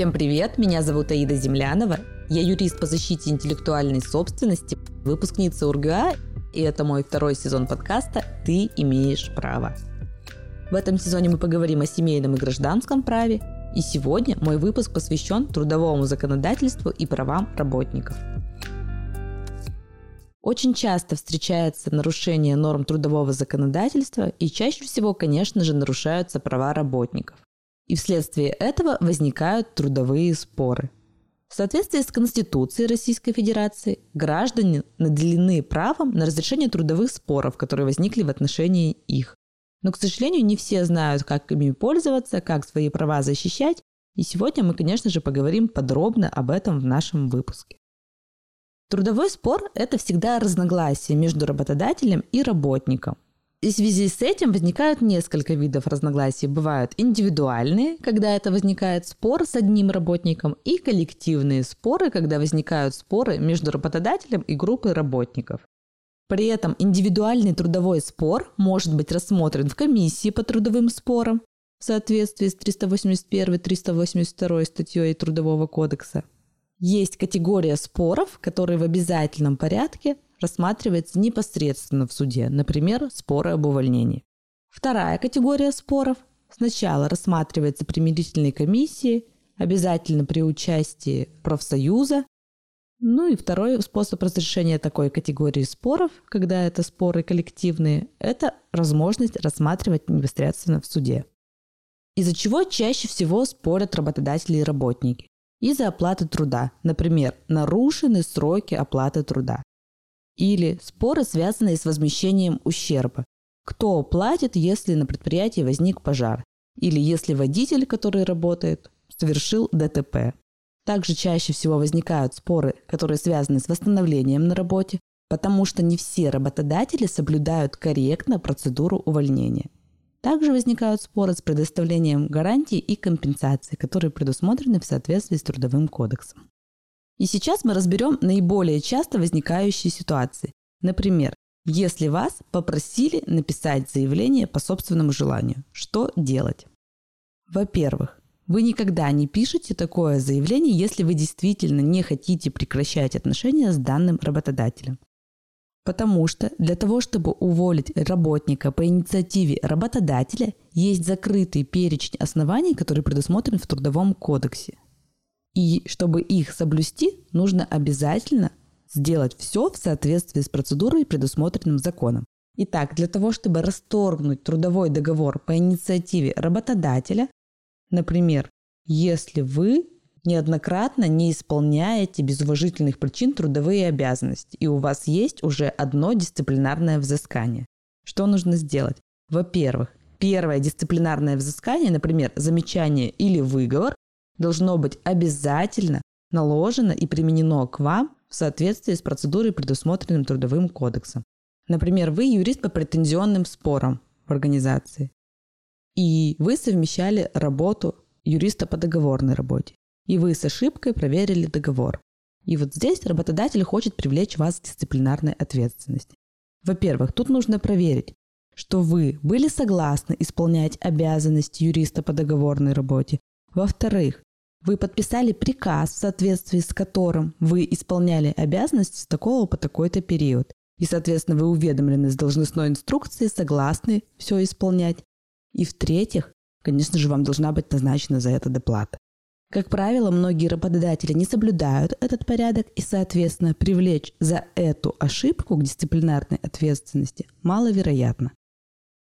Всем привет, меня зовут Аида Землянова. Я юрист по защите интеллектуальной собственности, выпускница УрГА, и это мой второй сезон подкаста «Ты имеешь право». В этом сезоне мы поговорим о семейном и гражданском праве, и сегодня мой выпуск посвящен трудовому законодательству и правам работников. Очень часто встречается нарушение норм трудового законодательства, и чаще всего, конечно же, нарушаются права работников. И вследствие этого возникают трудовые споры. В соответствии с Конституцией Российской Федерации граждане наделены правом на разрешение трудовых споров, которые возникли в отношении их. Но, к сожалению, не все знают, как ими пользоваться, как свои права защищать. И сегодня мы, конечно же, поговорим подробно об этом в нашем выпуске. Трудовой спор – это всегда разногласие между работодателем и работником. И в связи с этим возникают несколько видов разногласий. Бывают индивидуальные, когда это возникает спор с одним работником, и коллективные споры, когда возникают споры между работодателем и группой работников. При этом индивидуальный трудовой спор может быть рассмотрен в комиссии по трудовым спорам в соответствии с 381-382 статьей Трудового кодекса. Есть категория споров, которые в обязательном порядке рассматривается непосредственно в суде, например, споры об увольнении. Вторая категория споров сначала рассматривается примирительной комиссией, обязательно при участии профсоюза, ну и второй способ разрешения такой категории споров, когда это споры коллективные, это возможность рассматривать непосредственно в суде. Из-за чего чаще всего спорят работодатели и работники? Из-за оплаты труда, например, нарушены сроки оплаты труда. Или споры, связанные с возмещением ущерба. Кто платит, если на предприятии возник пожар? Или если водитель, который работает, совершил ДТП? Также чаще всего возникают споры, которые связаны с восстановлением на работе, потому что не все работодатели соблюдают корректно процедуру увольнения. Также возникают споры с предоставлением гарантий и компенсаций, которые предусмотрены в соответствии с Трудовым кодексом. И сейчас мы разберем наиболее часто возникающие ситуации. Например, если вас попросили написать заявление по собственному желанию, что делать? Во-первых, вы никогда не пишете такое заявление, если вы действительно не хотите прекращать отношения с данным работодателем. Потому что для того, чтобы уволить работника по инициативе работодателя, есть закрытый перечень оснований, который предусмотрен в Трудовом кодексе. И чтобы их соблюсти, нужно обязательно сделать все в соответствии с процедурой, предусмотренным законом. Итак, для того, чтобы расторгнуть трудовой договор по инициативе работодателя, Например, если вы неоднократно не исполняете без уважительных причин трудовые обязанности, и у вас есть уже одно дисциплинарное взыскание. Что нужно сделать? Во-первых, первое дисциплинарное взыскание, например, замечание или выговор, должно быть обязательно наложено и применено к вам в соответствии с процедурой, предусмотренным Трудовым кодексом. Например, вы юрист по претензионным спорам в организации и вы совмещали работу юриста по договорной работе. И вы с ошибкой проверили договор. И вот здесь работодатель хочет привлечь вас к дисциплинарной ответственности. Во-первых, тут нужно проверить, что вы были согласны исполнять обязанности юриста по договорной работе. Во-вторых, вы подписали приказ, в соответствии с которым вы исполняли обязанности с такого по такой-то период. И, соответственно, вы уведомлены с должностной инструкцией, согласны все исполнять. И в-третьих, конечно же, вам должна быть назначена за это доплата. Как правило, многие работодатели не соблюдают этот порядок и, соответственно, привлечь за эту ошибку к дисциплинарной ответственности маловероятно.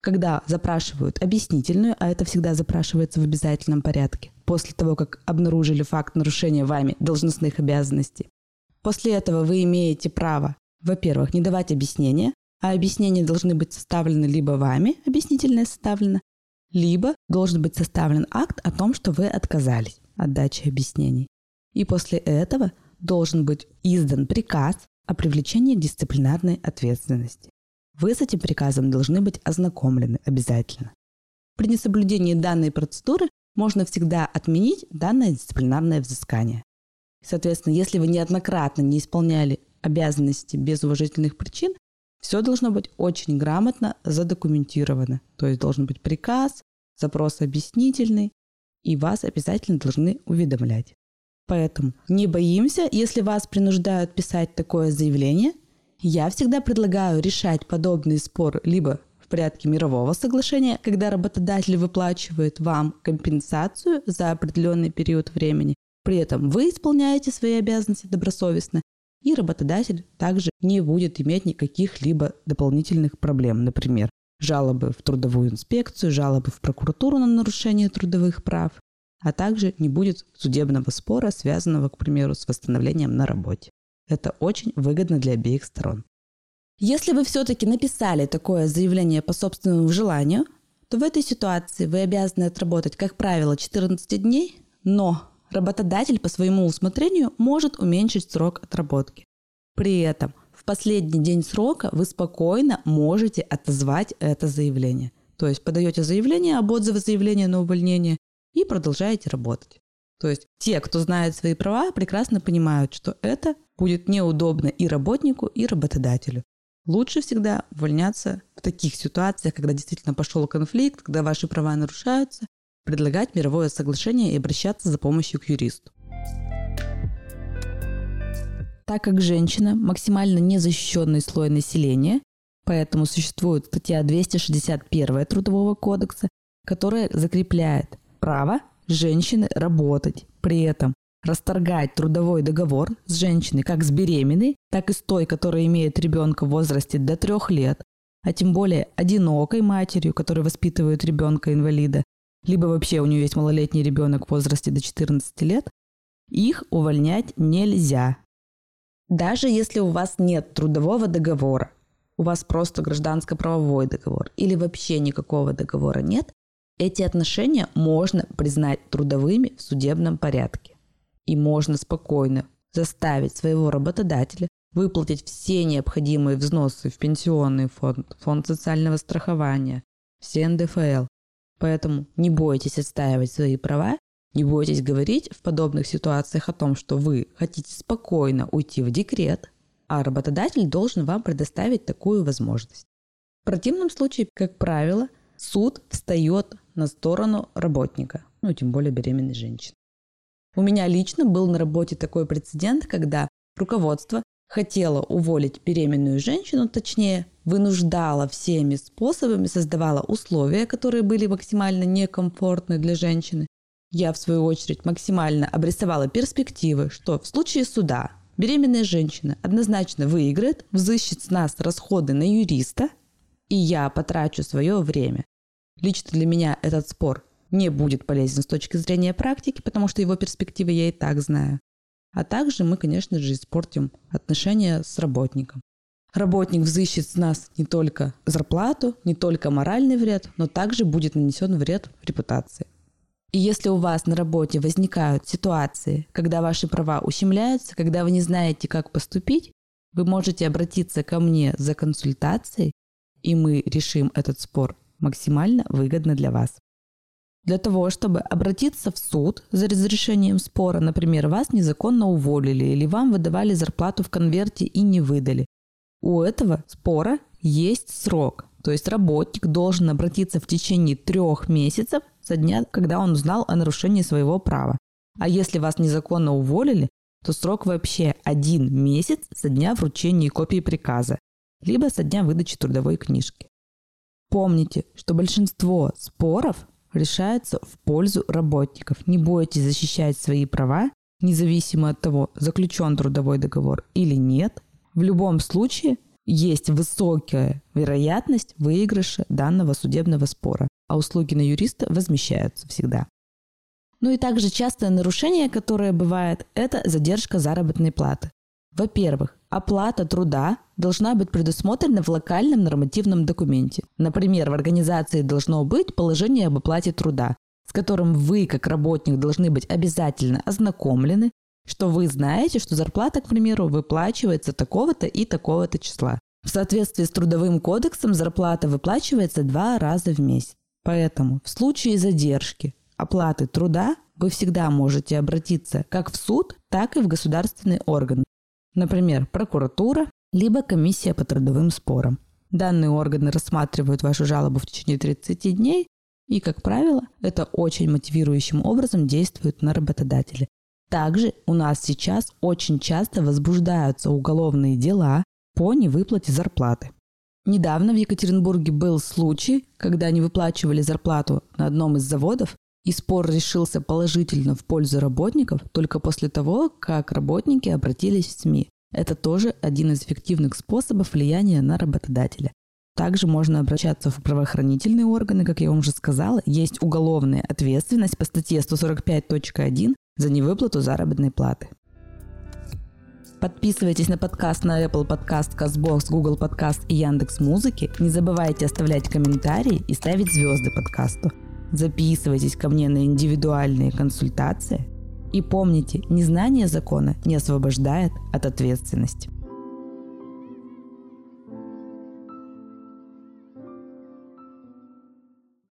Когда запрашивают объяснительную, а это всегда запрашивается в обязательном порядке, после того, как обнаружили факт нарушения вами должностных обязанностей, после этого вы имеете право, во-первых, не давать объяснения, а объяснения должны быть составлены либо вами, объяснительное составлено, либо должен быть составлен акт о том, что вы отказались от дачи объяснений. И после этого должен быть издан приказ о привлечении к дисциплинарной ответственности. Вы с этим приказом должны быть ознакомлены обязательно. При несоблюдении данной процедуры можно всегда отменить данное дисциплинарное взыскание. Соответственно, если вы неоднократно не исполняли обязанности без уважительных причин, все должно быть очень грамотно задокументировано. То есть должен быть приказ, запрос объяснительный, и вас обязательно должны уведомлять. Поэтому не боимся, если вас принуждают писать такое заявление. Я всегда предлагаю решать подобный спор либо в порядке мирового соглашения, когда работодатель выплачивает вам компенсацию за определенный период времени. При этом вы исполняете свои обязанности добросовестно, и работодатель также не будет иметь никаких либо дополнительных проблем, например, жалобы в трудовую инспекцию, жалобы в прокуратуру на нарушение трудовых прав, а также не будет судебного спора, связанного, к примеру, с восстановлением на работе. Это очень выгодно для обеих сторон. Если вы все-таки написали такое заявление по собственному желанию, то в этой ситуации вы обязаны отработать, как правило, 14 дней, но работодатель по своему усмотрению может уменьшить срок отработки. При этом в последний день срока вы спокойно можете отозвать это заявление. То есть подаете заявление об отзыве заявления на увольнение и продолжаете работать. То есть те, кто знает свои права, прекрасно понимают, что это будет неудобно и работнику, и работодателю. Лучше всегда увольняться в таких ситуациях, когда действительно пошел конфликт, когда ваши права нарушаются, предлагать мировое соглашение и обращаться за помощью к юристу. Так как женщина – максимально незащищенный слой населения, поэтому существует статья 261 Трудового кодекса, которая закрепляет право женщины работать. При этом расторгать трудовой договор с женщиной как с беременной, так и с той, которая имеет ребенка в возрасте до трех лет, а тем более одинокой матерью, которая воспитывает ребенка-инвалида, либо вообще у нее есть малолетний ребенок в возрасте до 14 лет, их увольнять нельзя. Даже если у вас нет трудового договора, у вас просто гражданско-правовой договор или вообще никакого договора нет, эти отношения можно признать трудовыми в судебном порядке и можно спокойно заставить своего работодателя выплатить все необходимые взносы в пенсионный фонд, фонд социального страхования, все НДФЛ. Поэтому не бойтесь отстаивать свои права, не бойтесь говорить в подобных ситуациях о том, что вы хотите спокойно уйти в декрет, а работодатель должен вам предоставить такую возможность. В противном случае, как правило, суд встает на сторону работника, ну, тем более беременной женщины. У меня лично был на работе такой прецедент, когда руководство хотело уволить беременную женщину, точнее, вынуждало всеми способами, создавало условия, которые были максимально некомфортны для женщины. Я, в свою очередь, максимально обрисовала перспективы, что в случае суда беременная женщина однозначно выиграет, взыщет с нас расходы на юриста, и я потрачу свое время. Лично для меня этот спор не будет полезен с точки зрения практики, потому что его перспективы я и так знаю. А также мы, конечно же, испортим отношения с работником. Работник взыщет с нас не только зарплату, не только моральный вред, но также будет нанесен вред репутации. И если у вас на работе возникают ситуации, когда ваши права ущемляются, когда вы не знаете, как поступить, вы можете обратиться ко мне за консультацией, и мы решим этот спор максимально выгодно для вас. Для того, чтобы обратиться в суд за разрешением спора, например, вас незаконно уволили или вам выдавали зарплату в конверте и не выдали, у этого спора есть срок. То есть работник должен обратиться в течение трех месяцев со дня, когда он узнал о нарушении своего права. А если вас незаконно уволили, то срок вообще один месяц со дня вручения копии приказа, либо со дня выдачи трудовой книжки. Помните, что большинство споров решается в пользу работников. Не бойтесь защищать свои права, независимо от того, заключен трудовой договор или нет. В любом случае есть высокая вероятность выигрыша данного судебного спора, а услуги на юриста возмещаются всегда. Ну и также частое нарушение, которое бывает, это задержка заработной платы. Во-первых, оплата труда должна быть предусмотрена в локальном нормативном документе. Например, в организации должно быть положение об оплате труда, с которым вы, как работник, должны быть обязательно ознакомлены, что вы знаете, что зарплата, к примеру, выплачивается такого-то и такого-то числа. В соответствии с Трудовым кодексом зарплата выплачивается два раза в месяц. Поэтому в случае задержки оплаты труда вы всегда можете обратиться как в суд, так и в государственный орган. Например, прокуратура, либо комиссия по трудовым спорам. Данные органы рассматривают вашу жалобу в течение 30 дней, И, как правило, это очень мотивирующим образом действует на работодателя. Также у нас сейчас очень часто возбуждаются уголовные дела по невыплате зарплаты. Недавно в Екатеринбурге был случай, когда не выплачивали зарплату на одном из заводов, и спор решился положительно в пользу работников только после того, как работники обратились в СМИ. Это тоже один из эффективных способов влияния на работодателя. Также можно обращаться в правоохранительные органы, как я вам уже сказала. Есть уголовная ответственность по статье 145.1 за невыплату заработной платы. Подписывайтесь на подкаст на Apple Podcast, CastBox, Google Podcast и Яндекс Музыки. Не забывайте оставлять комментарии и ставить звезды подкасту. Записывайтесь ко мне на индивидуальные консультации. И помните, незнание закона не освобождает от ответственности.